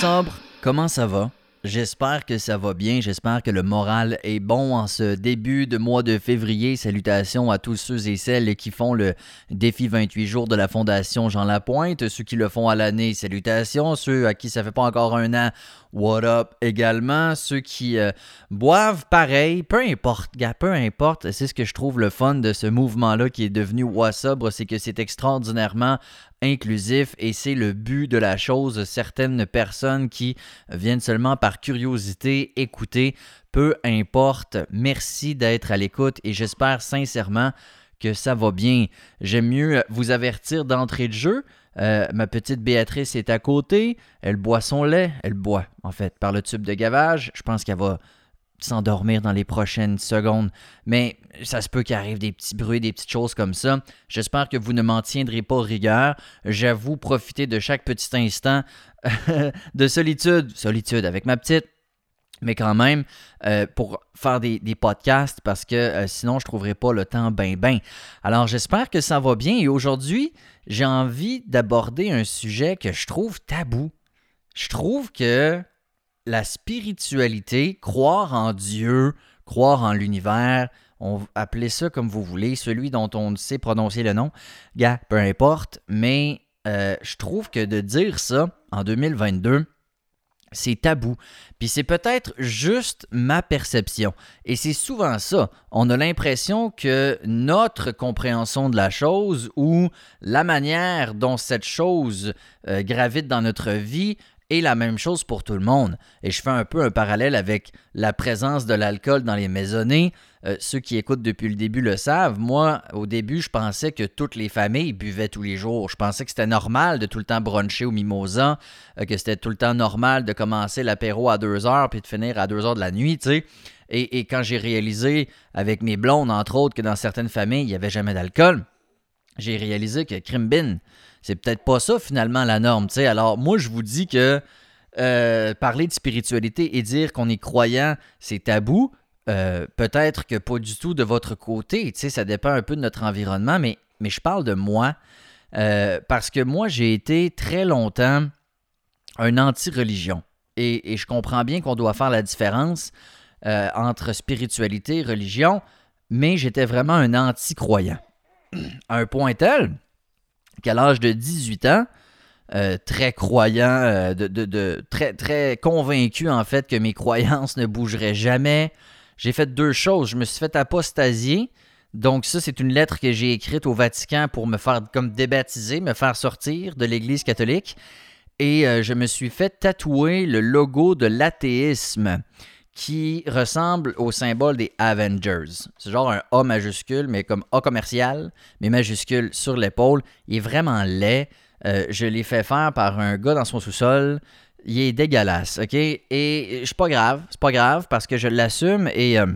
sobre, comment ça va? J'espère que ça va bien, j'espère que le moral est bon en ce début de mois de février. Salutations à tous ceux et celles qui font le défi 28 jours de la Fondation Jean Lapointe, ceux qui le font à l'année, salutations, ceux à qui ça fait pas encore un an, what up également, ceux qui euh, boivent pareil, peu importe, gars, peu importe, c'est ce que je trouve le fun de ce mouvement-là qui est devenu Wassobre, c'est que c'est extraordinairement inclusif et c'est le but de la chose. Certaines personnes qui viennent seulement par curiosité écouter, peu importe. Merci d'être à l'écoute et j'espère sincèrement que ça va bien. J'aime mieux vous avertir d'entrée de jeu. Euh, ma petite Béatrice est à côté. Elle boit son lait. Elle boit, en fait, par le tube de gavage. Je pense qu'elle va s'endormir dans les prochaines secondes. Mais ça se peut qu'il des petits bruits, des petites choses comme ça. J'espère que vous ne m'en tiendrez pas rigueur. J'avoue profiter de chaque petit instant de solitude. Solitude avec ma petite. Mais quand même, euh, pour faire des, podcasts, parce que euh, sinon, je ne trouverai pas le temps ben ben. Alors, j'espère que ça va bien. Et aujourd'hui, j'ai envie d'aborder un sujet que je trouve tabou. Je trouve que la spiritualité, croire en Dieu, croire en l'univers, on appelez ça comme vous voulez, celui dont on ne sait prononcer le nom, gars, peu importe, mais euh, je trouve que de dire ça en 2022, c'est tabou. Puis c'est peut-être juste ma perception. Et c'est souvent ça. On a l'impression que notre compréhension de la chose ou la manière dont cette chose euh, gravite dans notre vie et la même chose pour tout le monde. Et je fais un peu un parallèle avec la présence de l'alcool dans les maisonnées. Euh, ceux qui écoutent depuis le début le savent. Moi, au début, je pensais que toutes les familles buvaient tous les jours. Je pensais que c'était normal de tout le temps bruncher au mimosa, euh, que c'était tout le temps normal de commencer l'apéro à 2 heures puis de finir à 2 heures de la nuit. Et, quand j'ai réalisé avec mes blondes, entre autres, que dans certaines familles, il n'y avait jamais d'alcool, j'ai réalisé que Crimbin, c'est peut-être pas ça finalement la norme. sais. Alors moi, je vous dis que euh, parler de spiritualité et dire qu'on est croyant, c'est tabou. Euh, peut-être que pas du tout de votre côté. sais, ça dépend un peu de notre environnement, mais, mais je parle de moi. Euh, parce que moi, j'ai été très longtemps un anti-religion. Et, et, je comprends bien qu'on doit faire la différence entre spiritualité et religion, mais j'étais vraiment un anti-croyant. Un point tel qu'à l'âge de 18 ans, euh, très croyant, euh, de, très, très convaincu en fait que mes croyances ne bougeraient jamais. J'ai fait deux choses. Je me suis fait apostasier. Donc ça, c'est une lettre que j'ai écrite au Vatican pour me faire comme débaptiser, me faire sortir de l'Église catholique. Et euh, je me suis fait tatouer le logo de l'athéisme qui ressemble au symbole des Avengers. C'est genre un A majuscule, mais comme A commercial, mais majuscule sur l'épaule. Il est vraiment laid. Euh, je l'ai fait faire par un gars dans son sous-sol. Il est dégueulasse, OK? Et c'est pas grave, c'est pas grave parce que je l'assume et euh,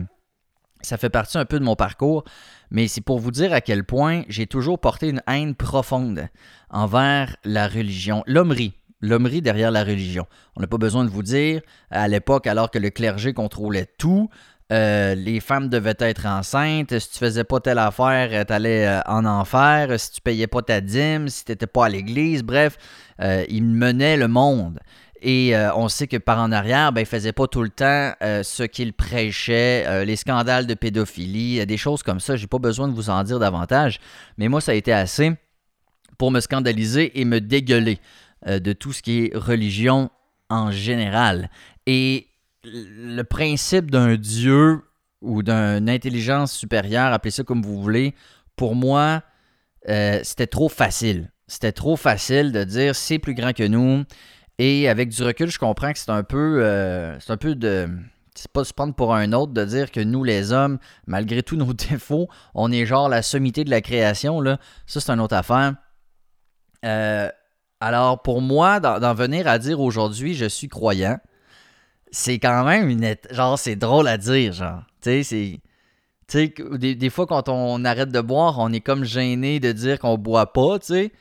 ça fait partie un peu de mon parcours. Mais c'est pour vous dire à quel point j'ai toujours porté une haine profonde envers la religion. L'hommerie, l'hommerie derrière la religion. On n'a pas besoin de vous dire, à l'époque, alors que le clergé contrôlait tout, euh, les femmes devaient être enceintes. Si tu faisais pas telle affaire, euh, tu allais euh, en enfer. Si tu payais pas ta dîme, si tu n'étais pas à l'église, bref, ils menaient le monde. Et on sait que par en arrière, ben, il faisait pas tout le temps ce qu'il prêchait, les scandales de pédophilie, des choses comme ça. J'ai pas besoin de vous en dire davantage. Mais moi, ça a été assez pour me scandaliser et me dégueuler. Euh, de tout ce qui est religion en général. Et le principe d'un Dieu ou d'une intelligence supérieure, appelez ça comme vous voulez, pour moi, euh, c'était trop facile. C'était trop facile de dire c'est plus grand que nous. Et avec du recul, je comprends que c'est un peu, euh, c'est un peu de, c'est pas se prendre pour un autre de dire que nous, les hommes, malgré tous nos défauts, on est genre la sommité de la création. Là. Ça, c'est une autre affaire. Euh, alors, pour moi, d'en venir à dire aujourd'hui, je suis croyant, c'est quand même une. Genre, c'est drôle à dire, genre. Tu sais, c'est. Tu sais, des, fois, quand on arrête de boire, on est comme gêné de dire qu'on boit pas, tu sais.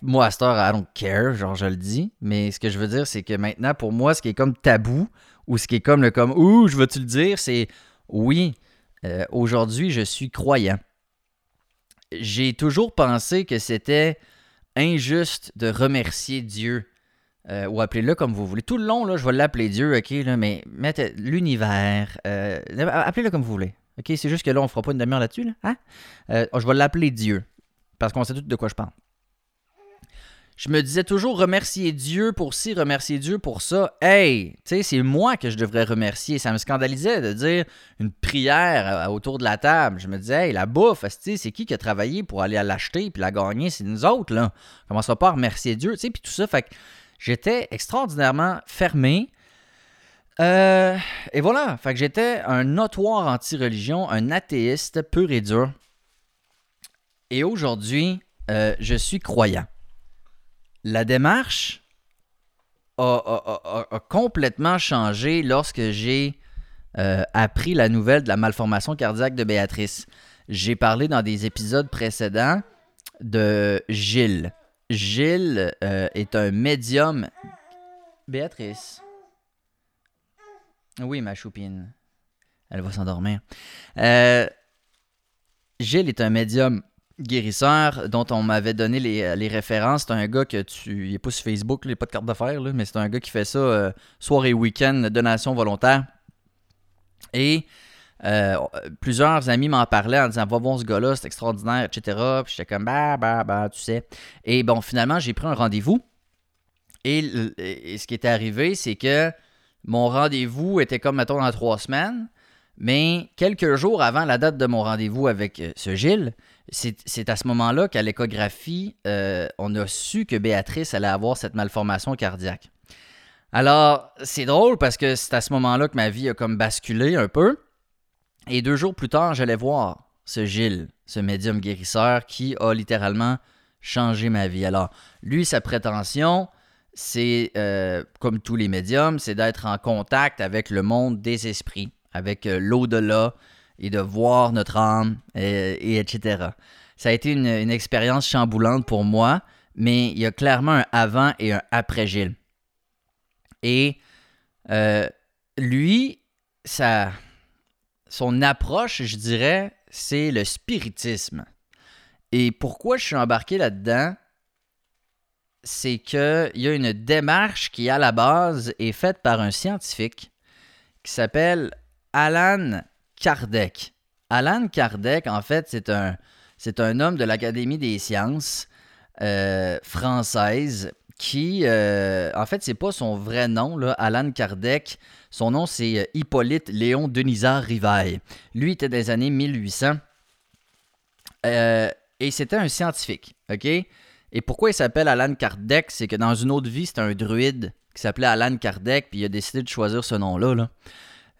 Moi, à cette heure, I don't care, genre, je le dis. Mais ce que je veux dire, c'est que maintenant, pour moi, ce qui est comme tabou, ou ce qui est comme le comme, ouh, je veux-tu le dire, c'est oui, euh, aujourd'hui, je suis croyant. J'ai toujours pensé que c'était injuste de remercier Dieu euh, ou appelez-le comme vous voulez. Tout le long, je vais l'appeler Dieu, ok, là, mais mettez l'univers, euh, appelez-le comme vous voulez. Ok, c'est juste que là, on fera pas une demi-heure là-dessus, là. Hein? Euh, je vais l'appeler Dieu, parce qu'on sait tout de quoi je parle. Je me disais toujours remercier Dieu pour ci, remercier Dieu pour ça. Hey, tu sais, c'est moi que je devrais remercier. Ça me scandalisait de dire une prière autour de la table. Je me disais, hey, la bouffe, c'est qui qui a travaillé pour aller l'acheter puis la gagner? C'est nous autres, là. On commencera pas remercier Dieu, tu sais, puis tout ça. Fait que j'étais extraordinairement fermé. Euh, et voilà, fait que j'étais un notoire anti-religion, un athéiste pur et dur. Et aujourd'hui, euh, je suis croyant. La démarche a, complètement changé lorsque j'ai euh, appris la nouvelle de la malformation cardiaque de Béatrice. J'ai parlé dans des épisodes précédents de Gilles. Gilles euh, est un médium. Béatrice? Oui, ma choupine. Elle va s'endormir. Euh, Gilles est un médium guérisseur dont on m'avait donné les, références. C'est un gars que tu. Il n'est pas sur Facebook, il n'est pas de carte d'affaires, mais c'est un gars qui fait ça euh, et week-end, donation volontaire. Et euh, plusieurs amis m'en parlaient en disant Va voir ce gars-là, c'est extraordinaire, etc. Puis j'étais comme Bah, bah, bah, tu sais. Et bon, finalement, j'ai pris un rendez-vous. Et, ce qui était arrivé, c'est que mon rendez-vous était comme, mettons, dans trois semaines. Mais quelques jours avant la date de mon rendez-vous avec euh, ce Gilles, c'est à ce moment-là qu'à l'échographie, euh, on a su que Béatrice allait avoir cette malformation cardiaque. Alors, c'est drôle parce que c'est à ce moment-là que ma vie a comme basculé un peu. Et deux jours plus tard, j'allais voir ce Gilles, ce médium guérisseur qui a littéralement changé ma vie. Alors, lui, sa prétention, c'est, euh, comme tous les médiums, c'est d'être en contact avec le monde des esprits, avec euh, l'au-delà et de voir notre âme, et, etc. Ça a été une, expérience chamboulante pour moi, mais il y a clairement un avant et un après Gilles. Et euh, lui, son approche, je dirais, c'est le spiritisme. Et pourquoi je suis embarqué là-dedans, c'est qu'il y a une démarche qui, à la base, est faite par un scientifique qui s'appelle Alan Kardec. Alan Kardec, en fait, c'est un, c'est un homme de l'Académie des sciences euh, française qui, euh, en fait, c'est pas son vrai nom, là, Alan Kardec. Son nom, c'est euh, Hippolyte Léon Denisard Rivail. Lui était des années 1800. Euh, et c'était un scientifique? Et pourquoi il s'appelle Alan Kardec? C'est que dans une autre vie, c'était un druide qui s'appelait Alan Kardec, puis il a décidé de choisir ce nom-là.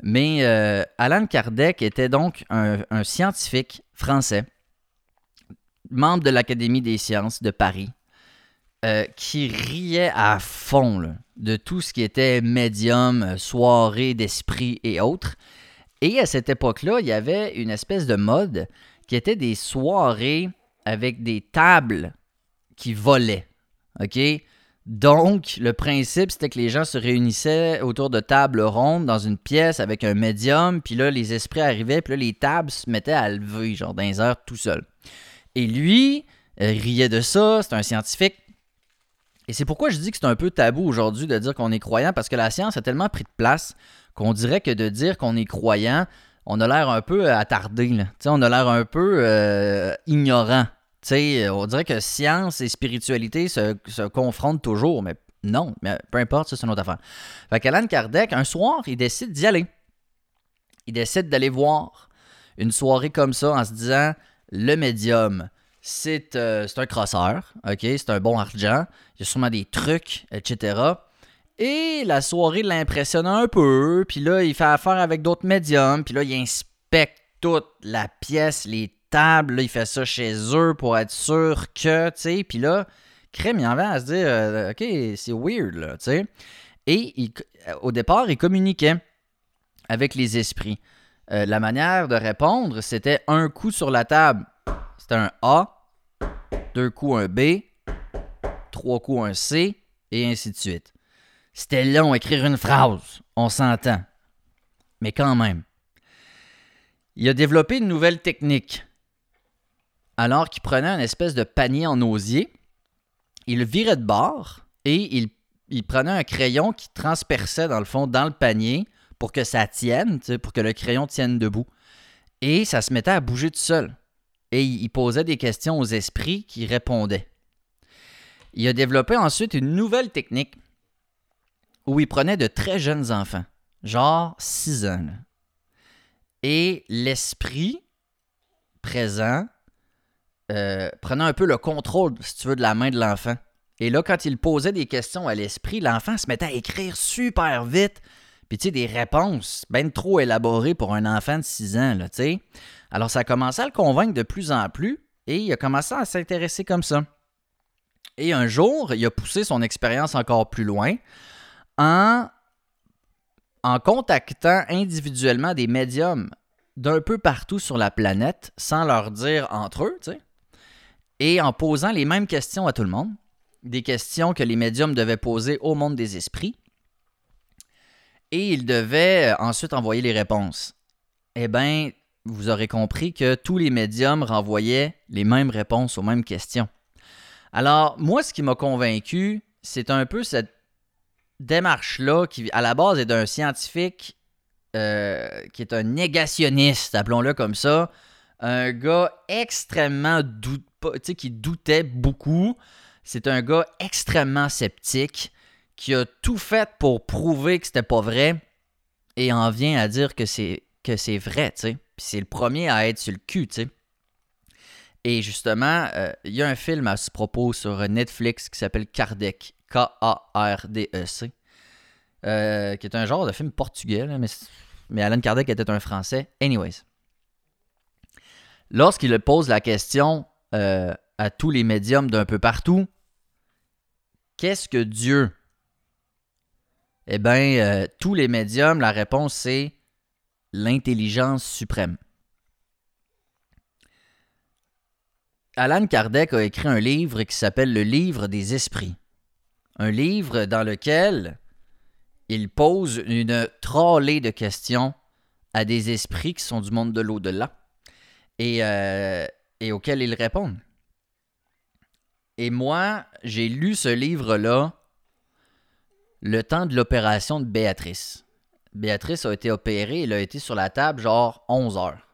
Mais Alan Kardec était donc un, un scientifique français, membre de l'Académie des sciences de Paris, euh, qui riait à fond de tout ce qui était médium, euh, soirée d'esprit et autres. Et à cette époque-là, il y avait une espèce de mode qui était des soirées avec des tables qui volaient. OK? Donc, le principe, c'était que les gens se réunissaient autour de tables rondes dans une pièce avec un médium, puis là, les esprits arrivaient, puis là, les tables se mettaient à lever, genre dans les tout seul. Et lui, euh, riait de ça, c'est un scientifique. Et c'est pourquoi je dis que c'est un peu tabou aujourd'hui de dire qu'on est croyant, parce que la science a tellement pris de place qu'on dirait que de dire qu'on est croyant, on a l'air un peu attardé. On a l'air un peu euh, ignorant. On dirait que science et spiritualité se, confrontent toujours, mais non, mais peu importe, c'est une autre affaire. Fait qu'Alan Kardec, un soir, il décide d'y aller. Il décide d'aller voir une soirée comme ça en se disant le médium, euh, c'est un crosseur, ok? C'est un bon argent. Il y a sûrement des trucs, etc. Et la soirée l'impressionne un peu. Puis là, il fait affaire avec d'autres médiums. Puis là, il inspecte toute la pièce, les tables. il fait ça chez eux pour être sûr que, tu sais. Puis là, Crème, il en va à se dire, euh, OK, c'est weird, là, tu sais. Et au départ, il communiquait avec les esprits. Euh, la manière de répondre, c'était un coup sur la table. C'était un A, deux coups un B, trois coups un C, et ainsi de suite. C'était long écrire une phrase, on s'entend. Mais quand même. Il a développé une nouvelle technique. Alors qu'il prenait une espèce de panier en osier, il virait de bord et il il prenait un crayon qui transperçait dans le fond dans le panier pour que ça tienne, pour que le crayon tienne debout. Et ça se mettait à bouger tout seul. Et il posait des questions aux esprits qui répondaient. Il a développé ensuite une nouvelle technique où il prenait de très jeunes enfants, genre 6 ans. Et l'esprit présent euh, prenait un peu le contrôle, si tu veux, de la main de l'enfant. Et là, quand il posait des questions à l'esprit, l'enfant se mettait à écrire super vite. Puis, tu sais, des réponses bien trop élaborées pour un enfant de 6 ans, là, tu sais. Alors, ça a commencé à le convaincre de plus en plus et il a commencé à s'intéresser comme ça. Et un jour, il a poussé son expérience encore plus loin en, en contactant individuellement des médiums d'un peu partout sur la planète sans leur dire entre eux, tu sais, et en posant les mêmes questions à tout le monde, des questions que les médiums devaient poser au monde des esprits, et il devait ensuite envoyer les réponses. Eh bien, vous aurez compris que tous les médiums renvoyaient les mêmes réponses aux mêmes questions. Alors, moi, ce qui m'a convaincu, c'est un peu cette démarche-là qui, à la base, est d'un scientifique euh, qui est un négationniste, appelons-le comme ça. Un gars extrêmement doute, qui doutait beaucoup. C'est un gars extrêmement sceptique qui a tout fait pour prouver que c'était pas vrai et en vient à dire que c'est que c'est vrai, tu sais. C'est le premier à être sur le cul, tu sais. Et justement, euh, il y a un film à ce propos sur Netflix qui s'appelle Kardec, K-A-R-D-E-C, euh, qui est un genre de film portugais, mais, mais Alan Kardec était un Français. Anyways. Lorsqu'il pose la question euh, à tous les médiums d'un peu partout, qu'est-ce que Dieu? Eh bien, tous les médiums, la réponse c'est l'intelligence suprême. Alan Kardec a écrit un livre qui s'appelle Le livre des esprits. Un livre dans lequel il pose une trollée de questions à des esprits qui sont du monde de l'au-delà et, euh, et auxquels ils répondent. Et moi, j'ai lu ce livre-là le temps de l'opération de Béatrice. Béatrice a été opérée, elle a été sur la table genre 11 heures.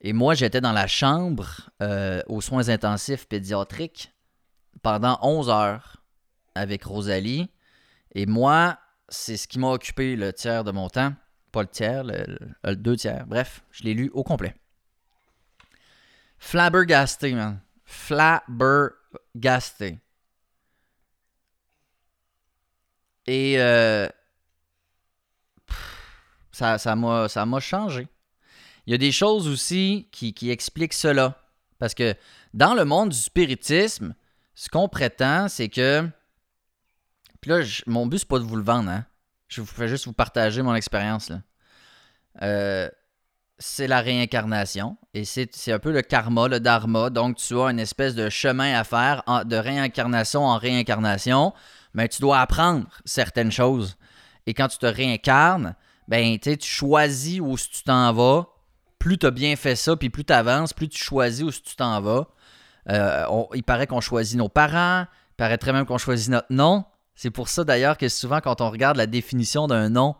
Et moi, j'étais dans la chambre euh, aux soins intensifs pédiatriques pendant 11 heures avec Rosalie. Et moi, c'est ce qui m'a occupé le tiers de mon temps. Pas le tiers, le, deux tiers. Bref, je l'ai lu au complet. Flabbergasté, man. Flabbergasté. Et euh, ça, ça m'a changé. Il y a des choses aussi qui, expliquent cela. Parce que dans le monde du spiritisme, ce qu'on prétend, c'est que. Puis là, mon but, c'est pas de vous le vendre, hein. Je vous fais juste vous partager mon expérience. Euh, c'est la réincarnation. Et c'est un peu le karma, le dharma. Donc, tu as une espèce de chemin à faire de réincarnation en réincarnation. Mais tu dois apprendre certaines choses. Et quand tu te réincarnes, ben, tu choisis où tu t'en vas plus tu as bien fait ça, puis plus tu avances, plus tu choisis où tu t'en vas. Euh, il paraît qu'on choisit nos parents, il paraîtrait même qu'on choisit notre nom. C'est pour ça d'ailleurs que souvent quand on regarde la définition d'un nom,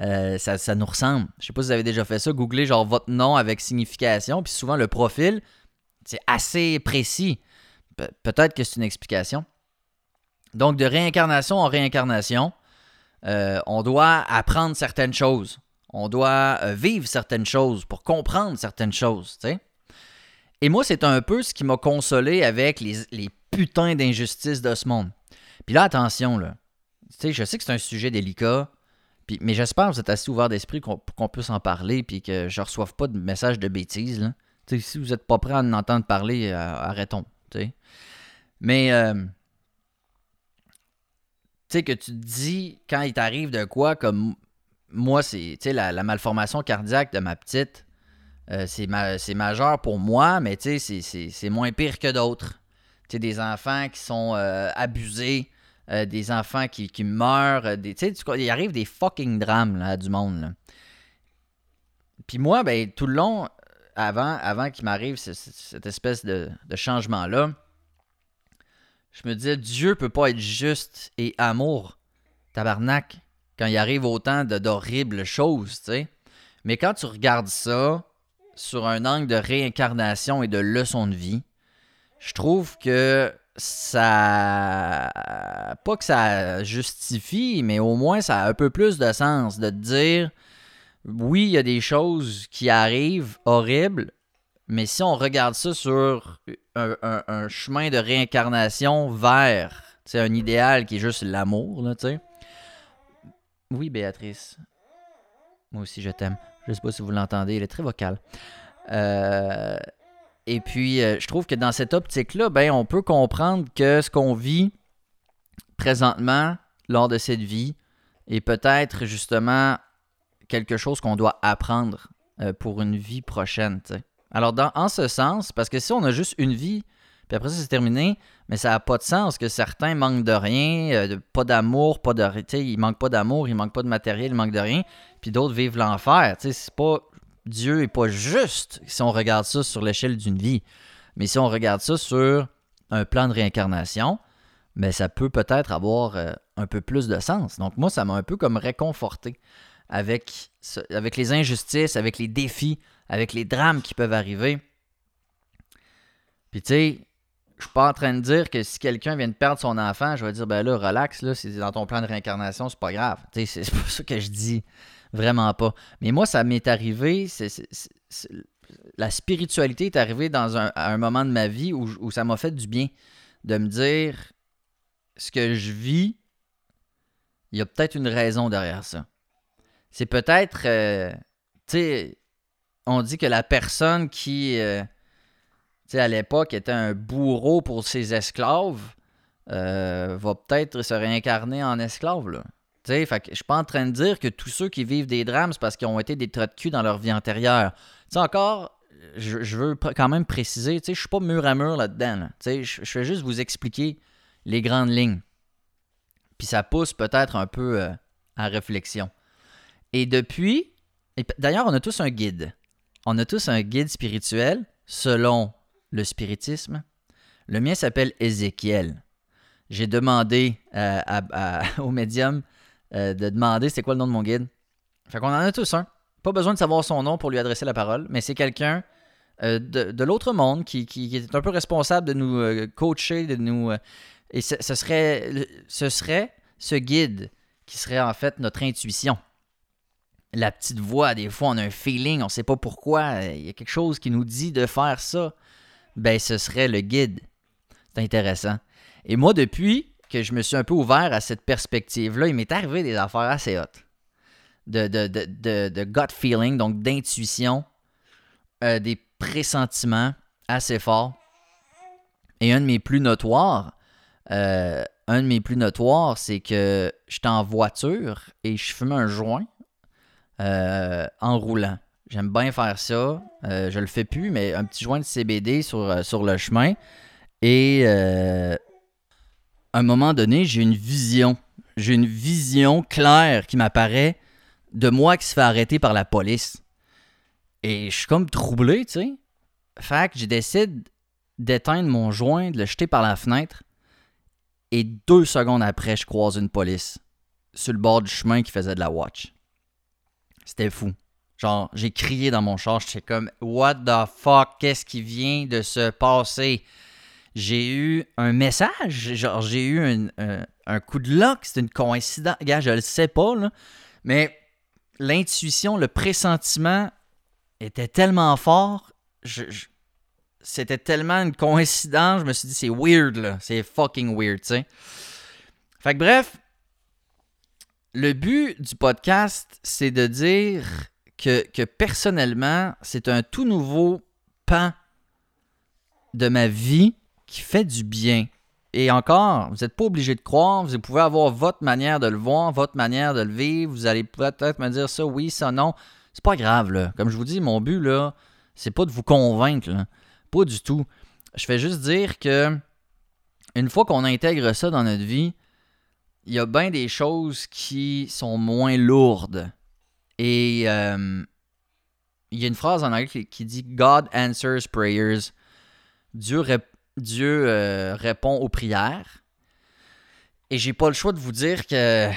euh, ça, nous ressemble. Je sais pas si vous avez déjà fait ça, googlez genre votre nom avec signification, puis souvent le profil, c'est assez précis. peut-être que c'est une explication. Donc de réincarnation en réincarnation, euh, on doit apprendre certaines choses. On doit euh, vivre certaines choses pour comprendre certaines choses, tu sais. Et moi, c'est un peu ce qui m'a consolé avec les, putains d'injustices de ce monde. Puis là, attention, là. Tu sais, je sais que c'est un sujet délicat, mais j'espère que vous êtes assez ouvert d'esprit qu'on puisse en parler, puis que je ne reçoive pas de messages de bêtises, si vous n'êtes pas prêt à en entendre parler, euh, arrêtons. Mais... Euh, tu sais, que tu te dis, quand il t'arrive de quoi, comme moi, c'est la, malformation cardiaque de ma petite, euh, c'est majeur pour moi, mais c'est moins pire que d'autres. Des enfants qui sont abusés, euh, des enfants qui, meurent, des, il arrive des fucking drames là, du monde. Puis moi, ben, tout le long, avant, avant qu'il m'arrive cette espèce de, de changement-là, je me disais, Dieu peut pas être juste et amour. Tabarnak, quand il arrive autant d'horribles choses, tu sais. Mais quand tu regardes ça sur un angle de réincarnation et de leçon de vie, je trouve que ça. Pas que ça justifie, mais au moins ça a un peu plus de sens de te dire oui, il y a des choses qui arrivent horribles, mais si on regarde ça sur un, chemin de réincarnation vers un idéal qui est juste l'amour, là, tu sais. Oui, Béatrice. Moi aussi, je t'aime. Je sais pas si vous l'entendez, il est très vocal. Euh, et puis, euh, je trouve que dans cette optique-là, ben, on peut comprendre que ce qu'on vit présentement lors de cette vie est peut-être justement quelque chose qu'on doit apprendre euh, pour une vie prochaine. Alors, en ce sens, parce que si on a juste une vie, puis après ça, c'est terminé, mais ça n'a pas de sens que certains manquent de rien, euh, pas d'amour, pas de. Ils manquent pas d'amour, ils manquent pas de matériel, ils manquent de rien, puis d'autres vivent l'enfer. C'est pas. Dieu est pas juste si on regarde ça sur l'échelle d'une vie. Mais si on regarde ça sur un plan de réincarnation, mais ben, ça peut peut-être avoir euh, un peu plus de sens. Donc moi, ça m'a un peu comme réconforté avec, les injustices, avec les défis, avec les drames qui peuvent arriver. Puis tu sais, je suis pas en train de dire que si quelqu'un vient de perdre son enfant, je vais dire ben là, relax, là, c'est dans ton plan de réincarnation, c'est pas grave. Tu sais, c'est pas ça que je dis. Vraiment pas. Mais moi, ça m'est arrivé. la spiritualité est arrivée dans un, à un moment de ma vie où, où ça m'a fait du bien de me dire ce que je vis, il y a peut-être une raison derrière ça c'est peut-être, euh, tu sais, on dit que la personne qui, euh, tu sais, à l'époque était un bourreau pour ses esclaves, euh, va peut-être se réincarner en esclave, là. Je suis pas en train de dire que tous ceux qui vivent des drames, c'est parce qu'ils ont été des traits de cul dans leur vie antérieure. Tu sais, encore, je, veux quand même préciser, je suis pas mur à mur là-dedans. Je, vais juste vous expliquer les grandes lignes. Puis ça pousse peut-être un peu à réflexion. Et depuis, d'ailleurs, on a tous un guide. On a tous un guide spirituel selon le spiritisme. Le mien s'appelle Ézéchiel. J'ai demandé euh, au médium euh, de demander c'est quoi le nom de mon guide. Fait qu'on en a tous un. Pas besoin de savoir son nom pour lui adresser la parole, mais c'est quelqu'un euh, de, l'autre monde qui, est un peu responsable de nous coacher, de nous. et ce, serait, ce serait ce guide qui serait en fait notre intuition la petite voix, des fois, on a un feeling, on ne sait pas pourquoi, il y a quelque chose qui nous dit de faire ça. Ben, ce serait le guide. C'est intéressant. Et moi, depuis que je me suis un peu ouvert à cette perspective-là, il m'est arrivé des affaires assez hautes. De, de, gut feeling, donc d'intuition, euh, des pressentiments assez forts. Et un de mes plus notoires, euh, un de mes plus notoires, c'est que j'étais en voiture et je fumais un joint euh, en roulant. J'aime bien faire ça. Euh, je le fais plus, mais un petit joint de CBD sur, sur le chemin. Et un moment donné, j'ai une vision. J'ai une vision claire qui m'apparaît de moi qui se fait arrêter par la police. Et je suis comme troublé, tu sais. Fait que j'ai décidé d'éteindre mon joint, de le jeter par la fenêtre. Et deux secondes après, je croise une police sur le bord du chemin qui faisait de la watch. C'était fou. Genre, j'ai crié dans mon char, j'étais comme What the fuck, qu'est-ce qui vient de se passer? J'ai eu un message, genre j'ai eu un, coup de lock, c'était une coïncidence. Gars, je le sais pas, là. Mais l'intuition, le pressentiment était tellement fort, c'était tellement une coïncidence, je me suis dit c'est weird là, c'est fucking weird, tu sais. Fait que bref, le but du podcast, c'est de dire que, que personnellement, c'est un tout nouveau pan de ma vie qui fait du bien. Et encore, vous n'êtes pas obligé de croire, vous pouvez avoir votre manière de le voir, votre manière de le vivre, vous allez peut-être me dire ça oui, ça non. C'est pas grave, là. Comme je vous dis, mon but, là, c'est pas de vous convaincre, Pas du tout. Je fais juste dire que une fois qu'on intègre ça dans notre vie, il y a bien des choses qui sont moins lourdes. Et euh, il y a une phrase en anglais qui, dit God answers prayers. Dieu, Dieu euh, répond aux prières. Et j'ai pas le choix de vous dire que.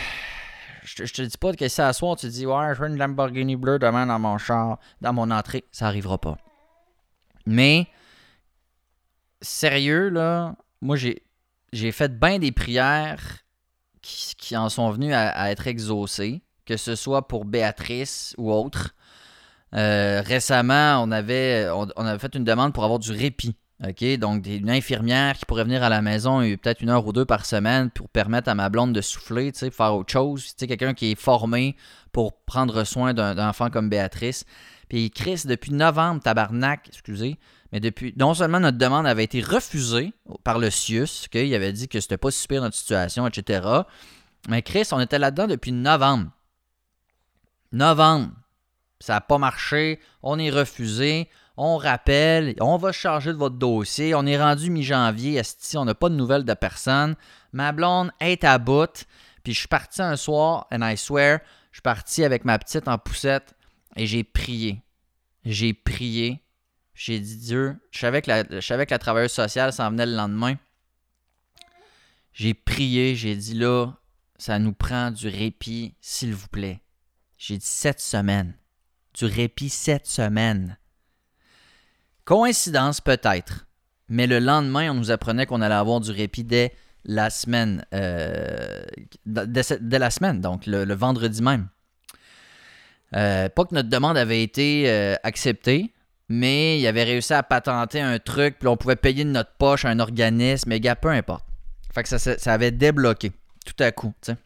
Je te, te dis pas que si à soir tu dis Ouais, je veux une Lamborghini bleue demain dans mon char, dans mon entrée, ça arrivera pas. Mais, sérieux, là, moi j'ai, j'ai fait bien des prières qui, en sont venues à, être exaucées, que ce soit pour Béatrice ou autre. Euh, récemment, on avait, on avait fait une demande pour avoir du répit OK? Donc, une infirmière qui pourrait venir à la maison peut-être une heure ou deux par semaine pour permettre à ma blonde de souffler, tu sais, faire autre chose. Tu sais, quelqu'un qui est formé pour prendre soin d'un enfant comme Béatrice. Puis Chris, depuis novembre, tabarnak, excusez, mais depuis. Non seulement notre demande avait été refusée par le CIUS, qu'il avait dit que c'était pas super notre situation, etc. Mais Chris, on était là-dedans depuis novembre. Novembre. Ça n'a pas marché. On est refusé on rappelle, on va charger de votre dossier. On est rendu mi-janvier, on n'a pas de nouvelles de personne. Ma blonde est à bout. Puis je suis parti un soir, and I swear, je suis parti avec ma petite en poussette et j'ai prié. J'ai prié. J'ai dit Dieu, je savais que la, je savais que la travailleuse sociale s'en venait le lendemain. J'ai prié, j'ai dit là, ça nous prend du répit, s'il vous plaît. J'ai dit sept semaines. Du répit sept semaines. Coïncidence peut-être, mais le lendemain, on nous apprenait qu'on allait avoir du répit dès la semaine, euh, la semaine, donc le, vendredi même. Euh, pas que notre demande avait été euh, acceptée, mais il avait réussi à patenter un truc, puis on pouvait payer de notre poche un organisme, mais gars, peu importe. Fait que ça, ça avait débloqué tout à coup, tu sais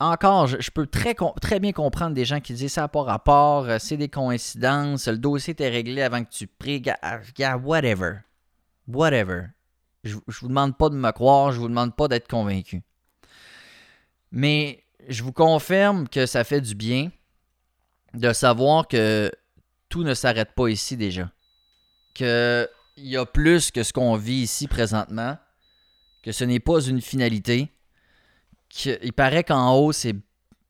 encore, je, peux très, bien comprendre des gens qui disent ça pas rapport, euh, c'est des coïncidences, le dossier était réglé avant que tu pries, gars, whatever. Whatever. Je, ne vous demande pas de me croire, je vous demande pas d'être convaincu. Mais je vous confirme que ça fait du bien de savoir que tout ne s'arrête pas ici déjà. Qu'il y a plus que ce qu'on vit ici présentement, que ce n'est pas une finalité il paraît qu'en haut, c'est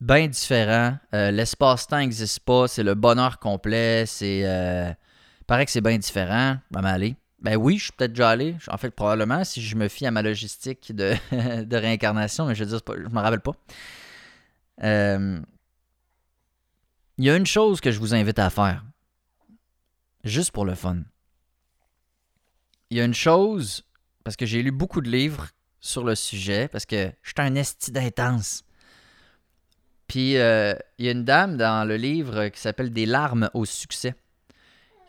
bien différent. Euh, l'espace-temps n'existe pas. C'est le bonheur complet. C'est. Euh, il paraît que c'est bien différent. Ben, aller. Ben oui, je suis peut-être déjà allé. En fait, probablement, si je me fie à ma logistique de, réincarnation, mais je veux je me rappelle pas. Euh, il y a une chose que je vous invite à faire. Juste pour le fun. Il y a une chose, parce que j'ai lu beaucoup de livres sur le sujet parce que je suis un esti d'intense. Puis euh, il y a une dame dans le livre qui s'appelle Des larmes au succès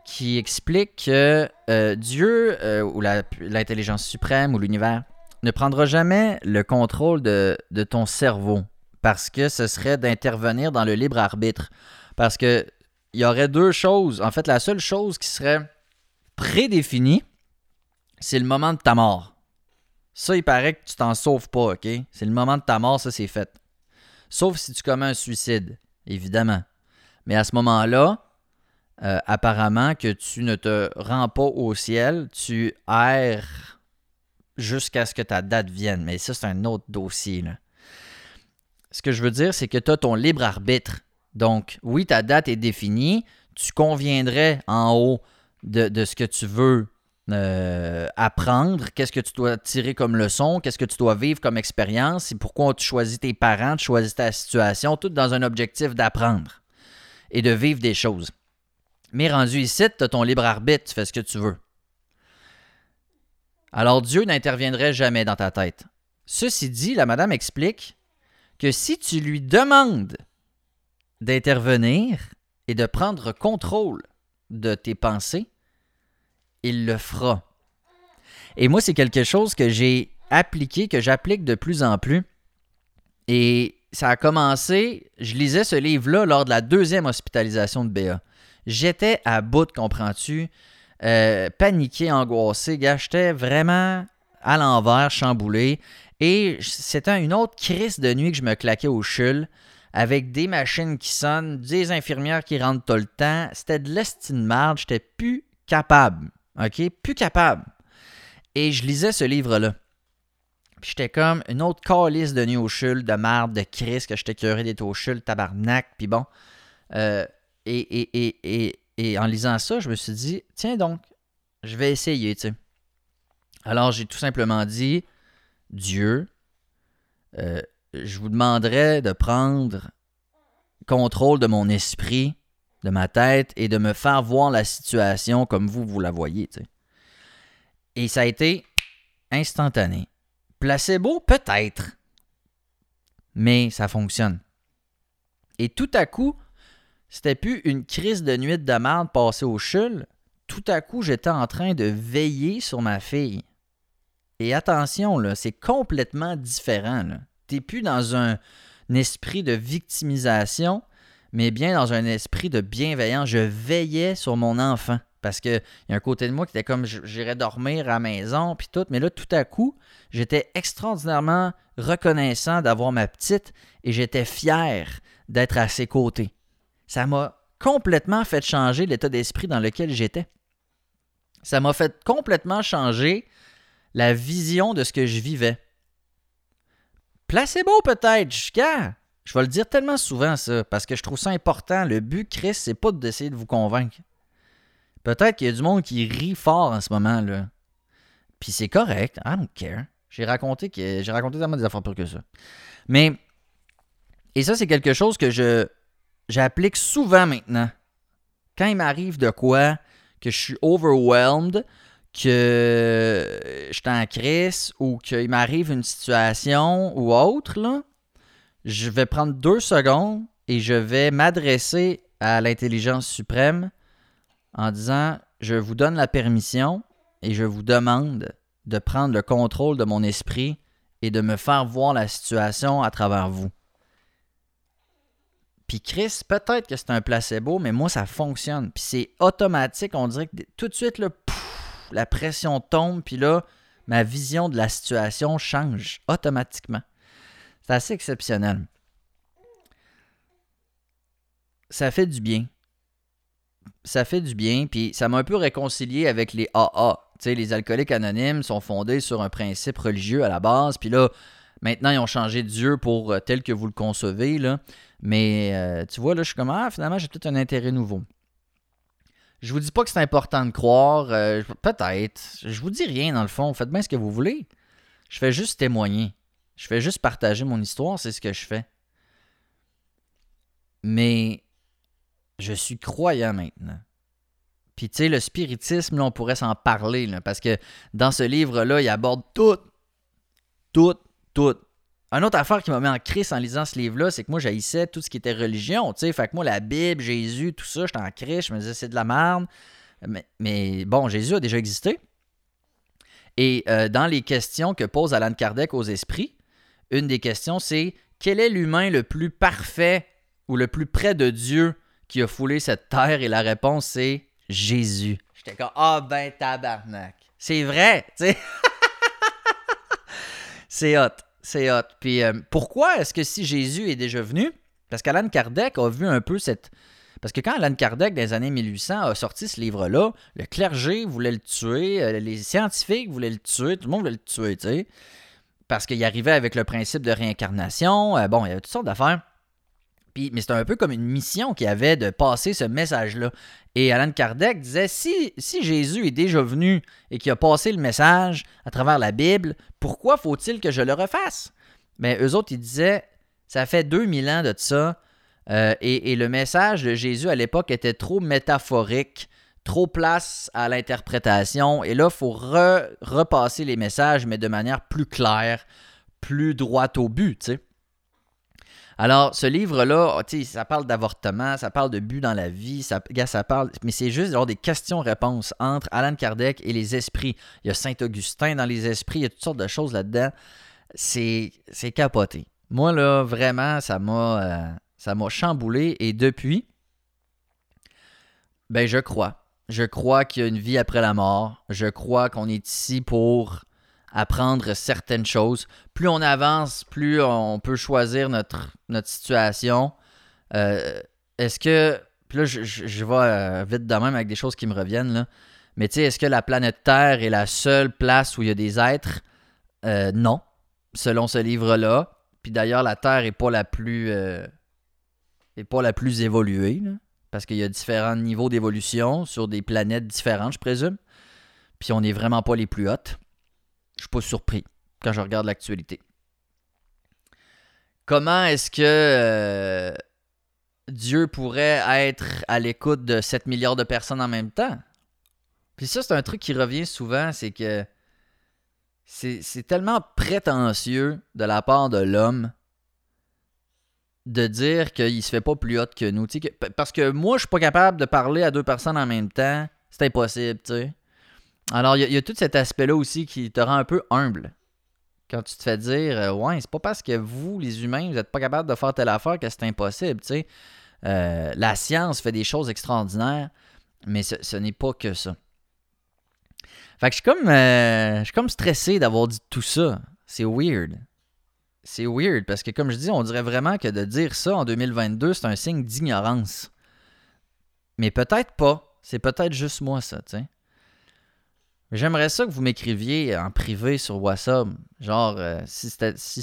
qui explique que euh, Dieu euh, ou l'intelligence suprême ou l'univers ne prendra jamais le contrôle de, de, ton cerveau parce que ce serait d'intervenir dans le libre arbitre. Parce que il y aurait deux choses. En fait, la seule chose qui serait prédéfinie, c'est le moment de ta mort. Ça, il paraît que tu t'en sauves pas, OK? C'est le moment de ta mort, ça, c'est fait. Sauf si tu commets un suicide, évidemment. Mais à ce moment-là, euh, apparemment que tu ne te rends pas au ciel, tu erres jusqu'à ce que ta date vienne. Mais ça, c'est un autre dossier. Ce que je veux dire, c'est que tu as ton libre arbitre. Donc, oui, ta date est définie. Tu conviendrais en haut de ce que tu veux euh, apprendre, qu'est-ce que tu dois tirer comme leçon, qu'est-ce que tu dois vivre comme expérience, et pourquoi tu choisis tes parents, tu choisis ta situation, tout dans un objectif d'apprendre et de vivre des choses. Mais rendu ici, tu as ton libre arbitre, tu fais ce que tu veux. Alors Dieu n'interviendrait jamais dans ta tête. Ceci dit, la madame explique que si tu lui demandes d'intervenir et de prendre contrôle de tes pensées, il le fera. Et moi, c'est quelque chose que j'ai appliqué, que j'applique de plus en plus. Et ça a commencé, je lisais ce livre-là lors de la deuxième hospitalisation de Béa. J'étais à bout, comprends-tu? Euh, paniqué, angoissé, j'étais vraiment à l'envers, chamboulé. Et c'était une autre crise de nuit que je me claquais au chul avec des machines qui sonnent, des infirmières qui rentrent tout le temps. C'était de l'estime marde, j'étais plus capable. OK? Plus capable. Et je lisais ce livre-là. Puis j'étais comme une autre calice de nuit au chul, de marde, de crise, que j'étais curé d'être au chul, tabarnak, puis bon. Euh, et, et, et, et, en lisant ça, je me suis dit, tiens donc, je vais essayer, tu sais. Alors, j'ai tout simplement dit, Dieu, euh, je vous demanderai de prendre contrôle de mon esprit, de ma tête, et de me faire voir la situation comme vous, vous la voyez. Et ça a été instantané. Placebo, peut-être. Mais ça fonctionne. Et tout à coup, c'était plus une crise de nuit de merde passée au chul. Tout à coup, j'étais en train de veiller sur ma fille. Et attention, c'est complètement différent. Tu n'es plus dans un, esprit de victimisation, mais bien dans un esprit de bienveillance. Je veillais sur mon enfant. Parce qu'il y a un côté de moi qui était comme j'irais dormir à la maison, puis tout. Mais là, tout à coup, j'étais extraordinairement reconnaissant d'avoir ma petite et j'étais fier d'être à ses côtés. Ça m'a complètement fait changer l'état d'esprit dans lequel j'étais. Ça m'a fait complètement changer la vision de ce que je vivais. Placebo peut-être, jusqu'à. Je vais le dire tellement souvent ça, parce que je trouve ça important. Le but, Chris, c'est pas d'essayer de vous convaincre. Peut-être qu'il y a du monde qui rit fort en ce moment, là. Puis c'est correct, I don't care. J'ai raconté que j'ai raconté tellement des affaires pires que ça. Mais et ça c'est quelque chose que je j'applique souvent maintenant. Quand il m'arrive de quoi que je suis overwhelmed, que je suis en crise ou qu'il m'arrive une situation ou autre, là, je vais prendre deux secondes et je vais m'adresser à l'intelligence suprême en disant Je vous donne la permission et je vous demande de prendre le contrôle de mon esprit et de me faire voir la situation à travers vous. Puis Chris, peut-être que c'est un placebo, mais moi, ça fonctionne. Puis c'est automatique. On dirait que tout de suite, là, la pression tombe. Puis là, ma vision de la situation change automatiquement. C'est assez exceptionnel. Ça fait du bien. Ça fait du bien. Puis ça m'a un peu réconcilié avec les AA. Tu sais, les alcooliques anonymes sont fondés sur un principe religieux à la base. Puis là, maintenant, ils ont changé Dieu pour euh, tel que vous le concevez. Mais euh, tu vois, là, je suis comme, ah, finalement, j'ai peut-être un intérêt nouveau. Je vous dis pas que c'est important de croire. Euh, peut-être. Je vous dis rien, dans le fond. Faites bien ce que vous voulez. Je fais juste témoigner. Je fais juste partager mon histoire. C'est ce que je fais. Mais je suis croyant maintenant. Puis, tu sais, le spiritisme, là, on pourrait s'en parler, parce que dans ce livre-là, il aborde tout, tout, tout, une autre affaire qui m'a mis en crise en lisant ce livre-là, c'est que moi, j'haïssais tout ce qui était religion, tu sais. Fait que moi, la Bible, Jésus, tout ça, j'étais en crise, je me disais, c'est de la merde. Mais, bon, Jésus a déjà existé. Et euh, dans les questions que pose Alan Kardec aux esprits, une des questions, c'est quel est l'humain le plus parfait ou le plus près de Dieu qui a foulé cette terre? Et la réponse, c'est Jésus. J'étais comme, ah ben tabarnak. C'est vrai, tu sais. c'est hot. C'est hot. Puis euh, pourquoi est-ce que si Jésus est déjà venu, parce qu'Alan Kardec a vu un peu cette. Parce que quand Alan Kardec, dans les années 1800, a sorti ce livre-là, le clergé voulait le tuer, euh, les scientifiques voulaient le tuer, tout le monde voulait le tuer, tu sais. Parce qu'il arrivait avec le principe de réincarnation. Euh, bon, il y avait toutes sortes d'affaires. Mais c'était un peu comme une mission qu'il avait de passer ce message-là. Et Alan Kardec disait si, si Jésus est déjà venu et qu'il a passé le message à travers la Bible, pourquoi faut-il que je le refasse? Mais eux autres, ils disaient ça fait 2000 ans de ça. Euh, et, le message de Jésus à l'époque était trop métaphorique, trop place à l'interprétation. Et là, il faut repasser les messages, mais de manière plus claire, plus droite au but. Alors, ce livre-là, oh, ça parle d'avortement, ça parle de but dans la vie, ça, ça parle, mais c'est juste des questions-réponses entre Alan Kardec et les esprits. Il y a Saint-Augustin dans les esprits, il y a toutes sortes de choses là-dedans. C'est, capoté. Moi, là, vraiment, ça m'a, euh, ça m'a chamboulé et depuis, ben, je crois. Je crois qu'il y a une vie après la mort. Je crois qu'on est ici pour apprendre certaines choses. Plus on avance, plus on peut choisir notre, situation. Euh, est-ce que. Puis là, je, vais euh, vite de même avec des choses qui me reviennent. Là. Mais tu sais, est-ce que la planète Terre est la seule place où il y a des êtres? Euh, Non, selon ce livre-là. Puis d'ailleurs, la Terre n'est pas la plus. est pas la plus évoluée. Parce qu'il y a différents niveaux d'évolution sur des planètes différentes, je présume. puis on n'est vraiment pas les plus hautes. Je suis pas surpris quand je regarde l'actualité. Comment est-ce que euh, Dieu pourrait être à l'écoute de 7 milliards de personnes en même temps? Puis ça, c'est un truc qui revient souvent, c'est que c'est tellement prétentieux de la part de l'homme de dire qu'il se fait pas plus haut que nous. parce que moi, je suis pas capable de parler à deux personnes en même temps. C'est impossible, tu sais. Alors, il y, a tout cet aspect-là aussi qui te rend un peu humble. Quand tu te fais dire, euh, ouais, c'est pas parce que vous, les humains, vous n'êtes pas capable de faire telle affaire que c'est impossible, tu sais. Euh, la science fait des choses extraordinaires, mais ce n'est pas que ça. Fait que je suis comme, euh, je suis comme stressé d'avoir dit tout ça. C'est weird. C'est weird parce que, comme je dis, on dirait vraiment que de dire ça en 2022, c'est un signe d'ignorance. Mais peut-être pas. C'est peut-être juste moi, ça, tu sais. J'aimerais ça que vous m'écriviez en privé sur WhatsApp. Genre, euh, si,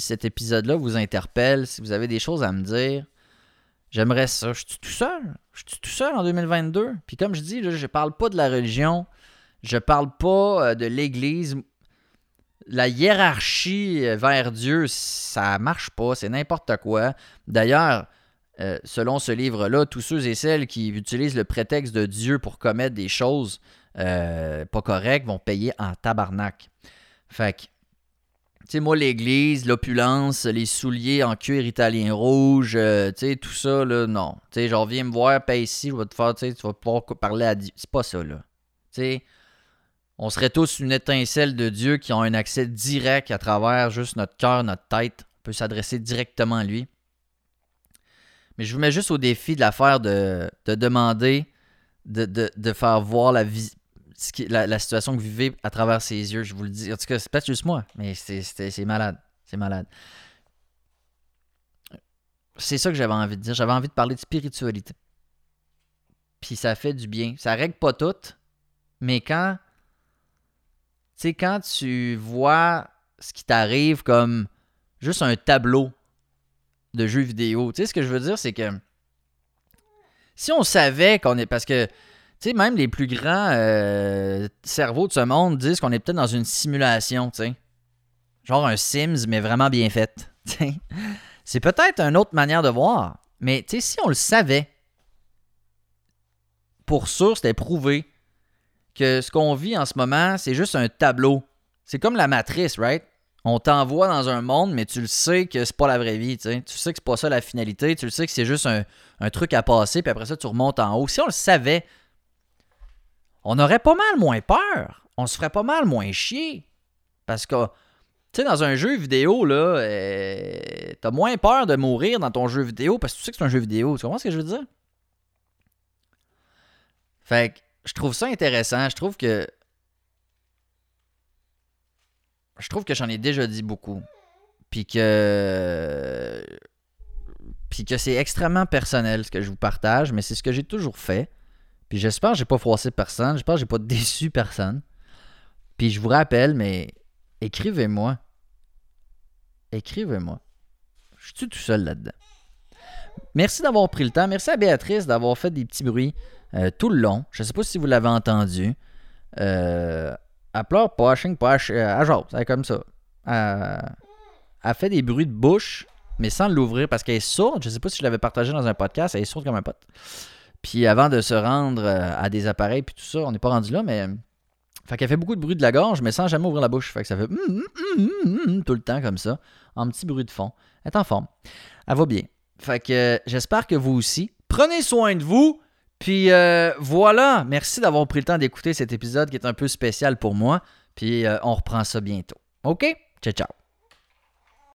cet épisode-là vous interpelle, si vous avez des choses à me dire, j'aimerais ça. Je suis tout seul. Je suis tout seul en 2022. Puis comme je dis, là, je parle pas de la religion. Je parle pas euh, de l'Église. La hiérarchie euh, vers Dieu, ça marche pas, c'est n'importe quoi. D'ailleurs, euh, selon ce livre-là, tous ceux et celles qui utilisent le prétexte de Dieu pour commettre des choses pas correctes vont payer en tabarnak. Fait que, tu sais, moi, l'église, l'opulence, les souliers en cuir italien rouge, tu sais, tout ça, là, non. Tu sais, genre, viens me voir, paye ici, je vais te faire, tu vas pouvoir parler à Dieu. C'est pas ça, là. Tu sais, on serait tous une étincelle de Dieu qui ont un accès direct à travers juste notre cœur, notre tête. On peut s'adresser directement à lui. Mais je vous mets juste au défi de la faire de, demander de, faire voir la, situation que vous vivez à travers ses yeux. Je vous le dis. En tout cas, c'est peut-être juste moi, mais c'est malade. C'est malade. C'est ça que j'avais envie de dire. J'avais envie de parler de spiritualité. Puis ça fait du bien. Ça règle pas tout, mais quand sais, quand tu vois ce qui t'arrive comme juste un tableau de jeux vidéo, tu sais, ce que je veux dire, c'est que si on savait qu'on est. Parce que, tu sais, même les plus grands euh, cerveaux de ce monde disent qu'on est peut-être dans une simulation, tu sais. Genre un Sims, mais vraiment bien fait. C'est peut-être une autre manière de voir. Mais, tu sais, si on le savait, pour sûr, c'était prouvé que ce qu'on vit en ce moment, c'est juste un tableau. C'est comme la matrice, right? On t'envoie dans un monde, mais tu le sais que c'est pas la vraie vie. Tu sais, tu sais que c'est pas ça la finalité. Tu le sais que c'est juste un, truc à passer, puis après ça, tu remontes en haut. Si on le savait, on aurait pas mal moins peur. On se ferait pas mal moins chier. Parce que, tu sais, dans un jeu vidéo, là, euh, t'as moins peur de mourir dans ton jeu vidéo parce que tu sais que c'est un jeu vidéo. Tu comprends ce que je veux dire? Fait je trouve ça intéressant. Je trouve que. Je trouve que j'en ai déjà dit beaucoup. Puis que. Puis que c'est extrêmement personnel ce que je vous partage, mais c'est ce que j'ai toujours fait. Puis j'espère que j'ai pas froissé personne. J'espère que j'ai pas déçu personne. Puis je vous rappelle, mais écrivez-moi. Écrivez-moi. Je suis tout seul là-dedans. Merci d'avoir pris le temps. Merci à Béatrice d'avoir fait des petits bruits. Euh, tout le long. Je ne sais pas si vous l'avez entendu. Euh, elle pleure pas, pas, elle jase, elle est comme ça. Elle, fait des bruits de bouche, mais sans l'ouvrir parce qu'elle est sourde. Je ne sais pas si je l'avais partagé dans un podcast, elle est sourde comme un pote. Puis avant de se rendre euh, à des appareils puis tout ça, on n'est pas rendu là, mais. Fait qu'elle fait beaucoup de bruit de la gorge, mais sans jamais ouvrir la bouche. Fait que ça fait hum, hum, hum, tout le temps comme ça, en petit bruit de fond. Elle est en forme. Elle va bien. Fait que j'espère que vous aussi. Prenez soin de vous. Puis euh, voilà, merci d'avoir pris le temps d'écouter cet épisode qui est un peu spécial pour moi. Puis euh, on reprend ça bientôt. OK? Ciao, ciao.